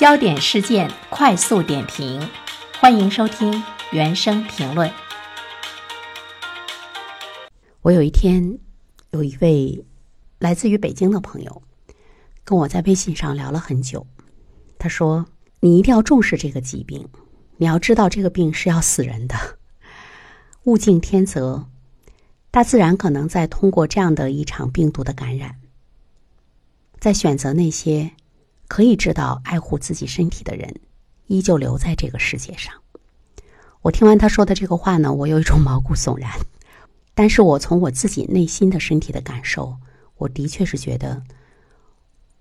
焦点事件快速点评，欢迎收听原声评论。我有一天有一位来自于北京的朋友跟我在微信上聊了很久，他说：“你一定要重视这个疾病，你要知道这个病是要死人的。物竞天择，大自然可能在通过这样的一场病毒的感染，在选择那些。”可以知道爱护自己身体的人，依旧留在这个世界上。我听完他说的这个话呢，我有一种毛骨悚然。但是我从我自己内心的身体的感受，我的确是觉得，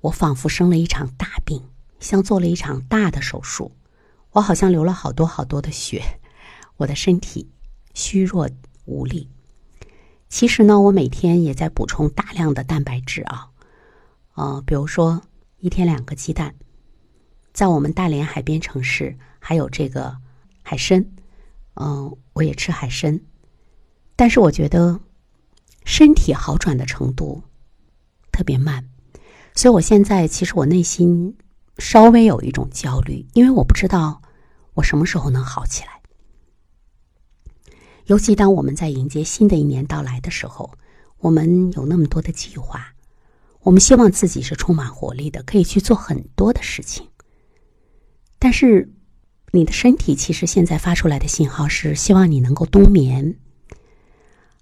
我仿佛生了一场大病，像做了一场大的手术。我好像流了好多好多的血，我的身体虚弱无力。其实呢，我每天也在补充大量的蛋白质啊，呃，比如说。一天两个鸡蛋，在我们大连海边城市还有这个海参，嗯，我也吃海参，但是我觉得身体好转的程度特别慢，所以我现在其实我内心稍微有一种焦虑，因为我不知道我什么时候能好起来。尤其当我们在迎接新的一年到来的时候，我们有那么多的计划。我们希望自己是充满活力的，可以去做很多的事情。但是，你的身体其实现在发出来的信号是希望你能够冬眠。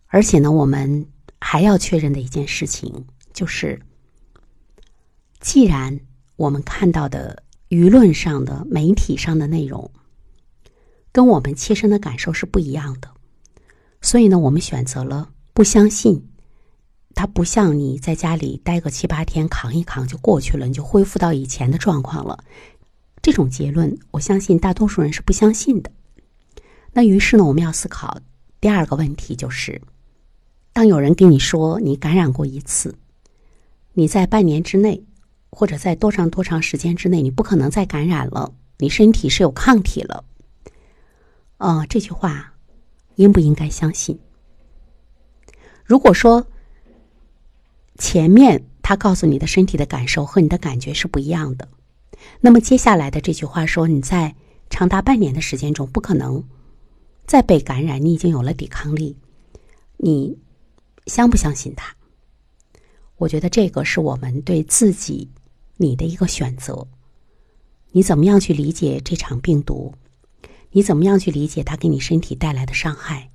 而且呢，我们还要确认的一件事情就是，既然我们看到的舆论上的、媒体上的内容跟我们切身的感受是不一样的，所以呢，我们选择了不相信。它不像你在家里待个七八天，扛一扛就过去了，你就恢复到以前的状况了。这种结论，我相信大多数人是不相信的。那于是呢，我们要思考第二个问题，就是当有人跟你说你感染过一次，你在半年之内，或者在多长多长时间之内，你不可能再感染了，你身体是有抗体了。啊，这句话应不应该相信？如果说，前面他告诉你的身体的感受和你的感觉是不一样的，那么接下来的这句话说你在长达半年的时间中不可能再被感染，你已经有了抵抗力，你相不相信他？我觉得这个是我们对自己你的一个选择，你怎么样去理解这场病毒？你怎么样去理解它给你身体带来的伤害？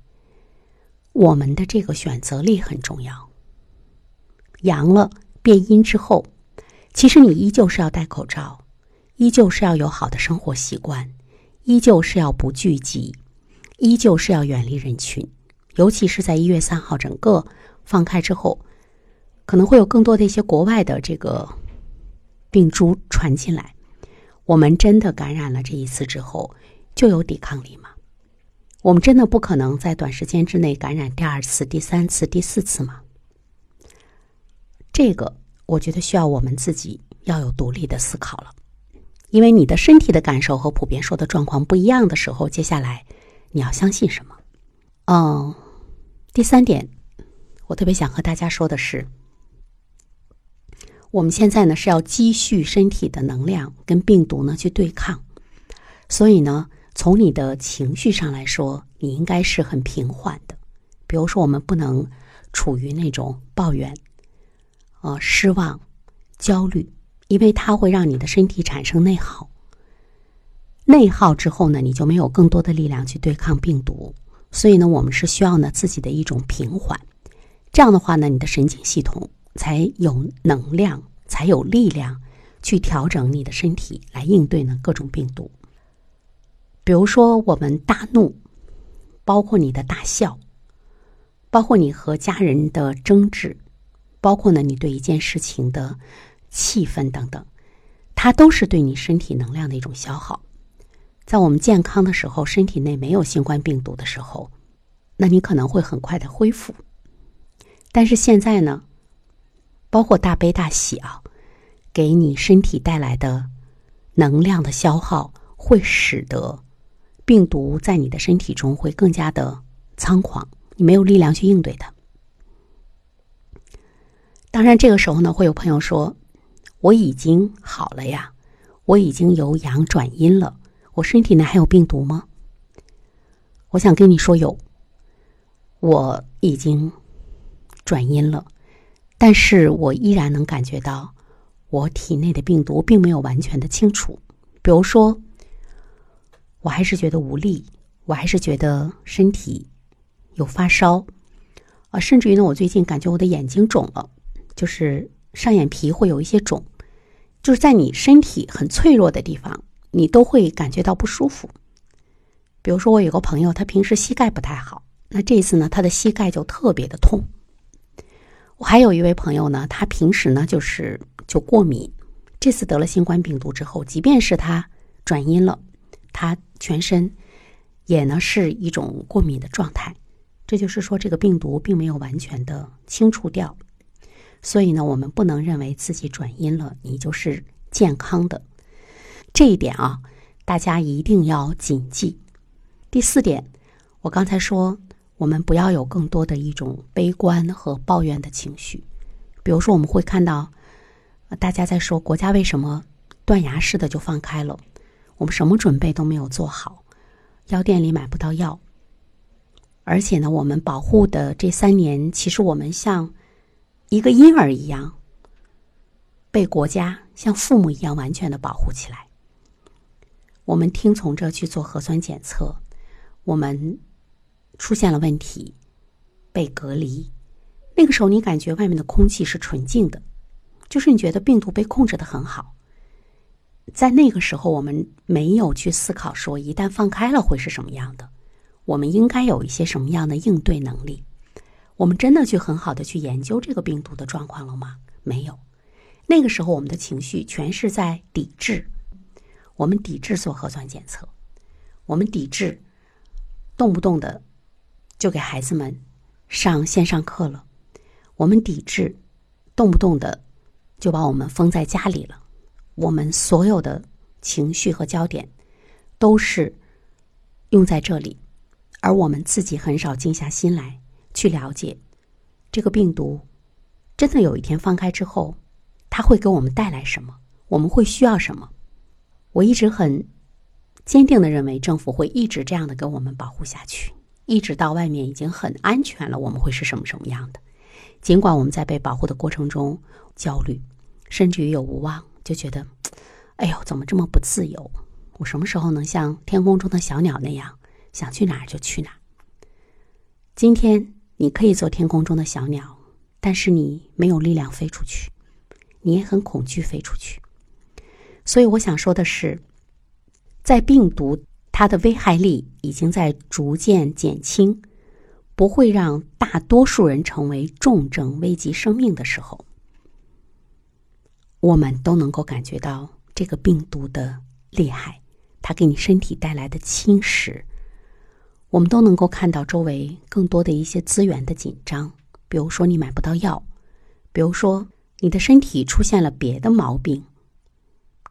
我们的这个选择力很重要。阳了变阴之后，其实你依旧是要戴口罩，依旧是要有好的生活习惯，依旧是要不聚集，依旧是要远离人群。尤其是在一月三号整个放开之后，可能会有更多的一些国外的这个病株传进来。我们真的感染了这一次之后，就有抵抗力吗？我们真的不可能在短时间之内感染第二次、第三次、第四次吗？这个我觉得需要我们自己要有独立的思考了，因为你的身体的感受和普遍说的状况不一样的时候，接下来你要相信什么？嗯，第三点，我特别想和大家说的是，我们现在呢是要积蓄身体的能量跟病毒呢去对抗，所以呢，从你的情绪上来说，你应该是很平缓的。比如说，我们不能处于那种抱怨。呃，失望、焦虑，因为它会让你的身体产生内耗。内耗之后呢，你就没有更多的力量去对抗病毒。所以呢，我们是需要呢自己的一种平缓。这样的话呢，你的神经系统才有能量，才有力量去调整你的身体来应对呢各种病毒。比如说，我们大怒，包括你的大笑，包括你和家人的争执。包括呢，你对一件事情的气氛等等，它都是对你身体能量的一种消耗。在我们健康的时候，身体内没有新冠病毒的时候，那你可能会很快的恢复。但是现在呢，包括大悲大喜啊，给你身体带来的能量的消耗，会使得病毒在你的身体中会更加的猖狂，你没有力量去应对它。当然，这个时候呢，会有朋友说：“我已经好了呀，我已经由阳转阴了，我身体内还有病毒吗？我想跟你说有，我已经转阴了，但是我依然能感觉到我体内的病毒并没有完全的清除。比如说，我还是觉得无力，我还是觉得身体有发烧，啊，甚至于呢，我最近感觉我的眼睛肿了，就是上眼皮会有一些肿。就是在你身体很脆弱的地方，你都会感觉到不舒服。比如说，我有个朋友，他平时膝盖不太好，那这次呢，他的膝盖就特别的痛。我还有一位朋友呢，他平时呢就是就过敏，这次得了新冠病毒之后，即便是他转阴了，他全身也呢是一种过敏的状态。这就是说，这个病毒并没有完全的清除掉。所以呢，我们不能认为自己转阴了，你就是健康的。这一点啊，大家一定要谨记。第四点，我刚才说，我们不要有更多的一种悲观和抱怨的情绪。比如说，我们会看到大家在说国家为什么断崖式的就放开了，我们什么准备都没有做好，药店里买不到药，而且呢，我们保护的这三年，其实我们像。一个婴儿一样，被国家像父母一样完全的保护起来。我们听从着去做核酸检测，我们出现了问题，被隔离。那个时候，你感觉外面的空气是纯净的，就是你觉得病毒被控制的很好。在那个时候，我们没有去思考说一旦放开了会是什么样的，我们应该有一些什么样的应对能力。我们真的去很好的去研究这个病毒的状况了吗？没有。那个时候，我们的情绪全是在抵制。我们抵制做核酸检测，我们抵制动不动的就给孩子们上线上课了，我们抵制动不动的就把我们封在家里了。我们所有的情绪和焦点都是用在这里，而我们自己很少静下心来。去了解这个病毒，真的有一天放开之后，它会给我们带来什么？我们会需要什么？我一直很坚定的认为，政府会一直这样的跟我们保护下去，一直到外面已经很安全了，我们会是什么什么样的？尽管我们在被保护的过程中焦虑，甚至于有无望，就觉得，哎呦，怎么这么不自由？我什么时候能像天空中的小鸟那样，想去哪儿就去哪儿？今天。你可以做天空中的小鸟，但是你没有力量飞出去，你也很恐惧飞出去。所以我想说的是，在病毒它的危害力已经在逐渐减轻，不会让大多数人成为重症危及生命的时候，我们都能够感觉到这个病毒的厉害，它给你身体带来的侵蚀。我们都能够看到周围更多的一些资源的紧张，比如说你买不到药，比如说你的身体出现了别的毛病，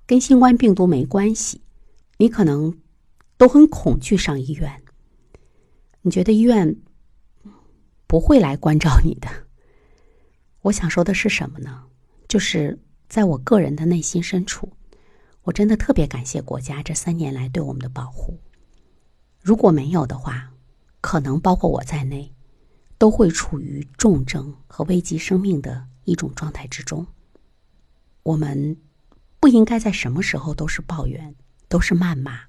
跟新冠病毒没关系，你可能都很恐惧上医院。你觉得医院不会来关照你的？我想说的是什么呢？就是在我个人的内心深处，我真的特别感谢国家这三年来对我们的保护。如果没有的话，可能包括我在内，都会处于重症和危及生命的一种状态之中。我们不应该在什么时候都是抱怨，都是谩骂。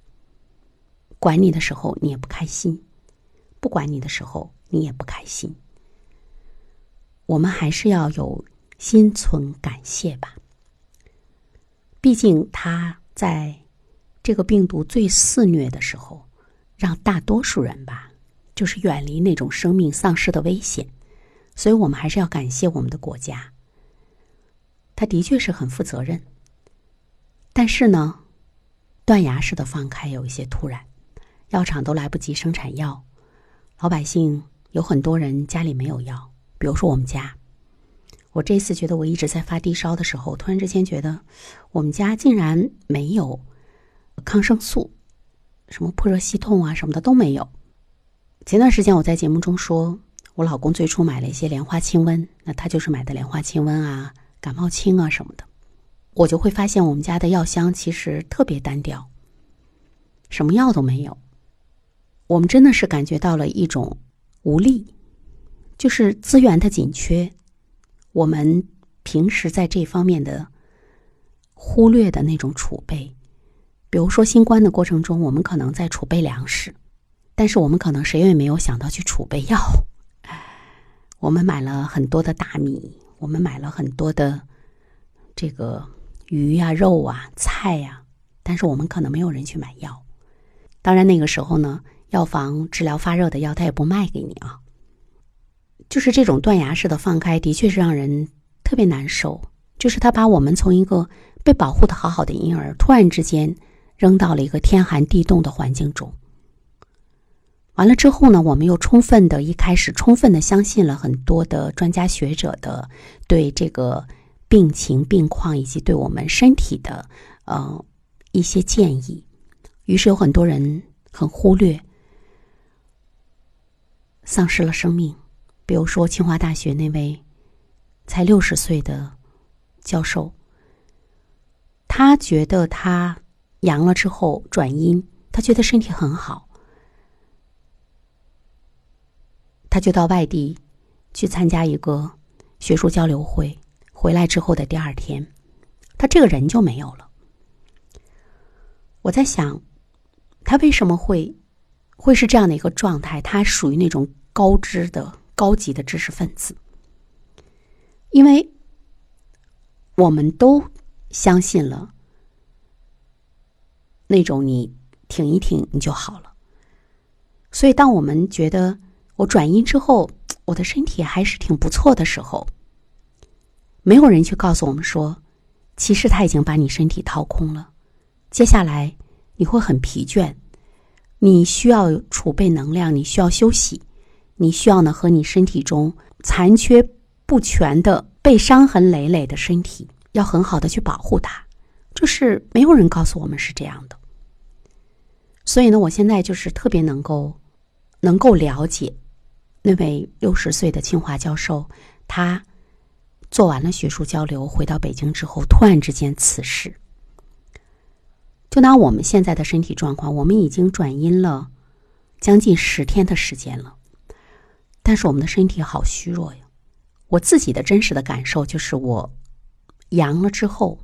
管你的时候你也不开心，不管你的时候你也不开心。我们还是要有心存感谢吧。毕竟他在这个病毒最肆虐的时候。让大多数人吧，就是远离那种生命丧失的危险，所以我们还是要感谢我们的国家。他的确是很负责任，但是呢，断崖式的放开有一些突然，药厂都来不及生产药，老百姓有很多人家里没有药，比如说我们家，我这次觉得我一直在发低烧的时候，突然之间觉得我们家竟然没有抗生素。什么破热息痛啊，什么的都没有。前段时间我在节目中说，我老公最初买了一些莲花清瘟，那他就是买的莲花清瘟啊、感冒清啊什么的。我就会发现我们家的药箱其实特别单调，什么药都没有。我们真的是感觉到了一种无力，就是资源的紧缺。我们平时在这方面的忽略的那种储备，比如说新冠的过程中，我们可能在储备粮食，但是我们可能谁也没有想到去储备药。我们买了很多的大米，我们买了很多的这个鱼呀、肉啊、菜呀，但是我们可能没有人去买药。当然那个时候呢，药房治疗发热的药他也不卖给你啊。就是这种断崖式的放开，的确是让人特别难受。就是他把我们从一个被保护的好好的婴儿，突然之间扔到了一个天寒地冻的环境中。完了之后呢，我们又充分的一开始充分的相信了很多的专家学者的对这个病情病况以及对我们身体的呃一些建议，于是有很多人很忽略，丧失了生命。比如说，清华大学那位才六十岁的教授，他觉得他阳了之后转阴，他觉得身体很好，他就到外地去参加一个学术交流会。回来之后的第二天，他这个人就没有了。我在想，他为什么会会是这样的一个状态？他属于那种高知的。高级的知识分子，因为我们都相信了那种你挺一挺你就好了，所以当我们觉得我转阴之后我的身体还是挺不错的时候，没有人去告诉我们说，其实他已经把你身体掏空了，接下来你会很疲倦，你需要储备能量，你需要休息。你需要呢和你身体中残缺不全的、被伤痕累累的身体，要很好的去保护它。就是没有人告诉我们是这样的。所以呢，我现在就是特别能够能够了解那位六十岁的清华教授，他做完了学术交流回到北京之后，突然之间辞世。就拿我们现在的身体状况，我们已经转阴了将近十天的时间了。但是我们的身体好虚弱呀！我自己的真实的感受就是，我阳了之后，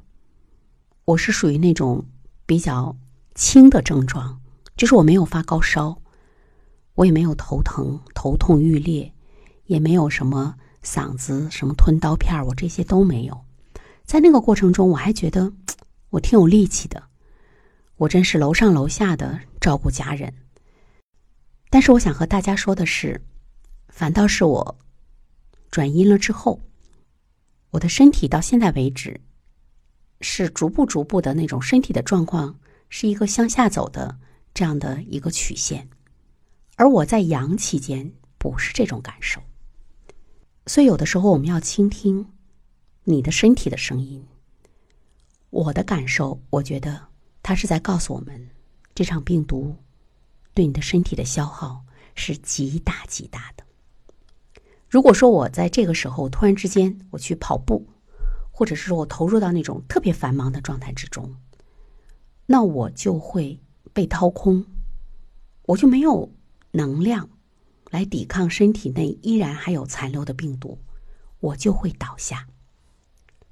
我是属于那种比较轻的症状，就是我没有发高烧，我也没有头疼、头痛欲裂，也没有什么嗓子什么吞刀片我这些都没有。在那个过程中，我还觉得 我挺有力气的，我真是楼上楼下的照顾家人。但是我想和大家说的是。反倒是我转阴了之后，我的身体到现在为止是逐步逐步的那种身体的状况是一个向下走的这样的一个曲线，而我在阳期间不是这种感受，所以有的时候我们要倾听你的身体的声音。我的感受，我觉得它是在告诉我们，这场病毒对你的身体的消耗是极大极大的。如果说我在这个时候突然之间我去跑步，或者是说我投入到那种特别繁忙的状态之中，那我就会被掏空，我就没有能量来抵抗身体内依然还有残留的病毒，我就会倒下。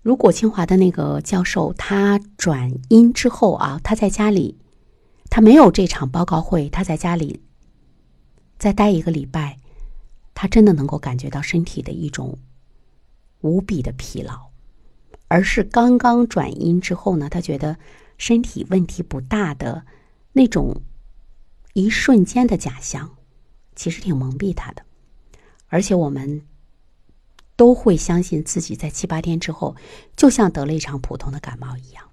如果清华的那个教授他转阴之后啊，他在家里，他没有这场报告会，他在家里再待一个礼拜。他真的能够感觉到身体的一种无比的疲劳，而是刚刚转阴之后呢，他觉得身体问题不大的那种一瞬间的假象，其实挺蒙蔽他的。而且我们都会相信自己在七八天之后，就像得了一场普通的感冒一样。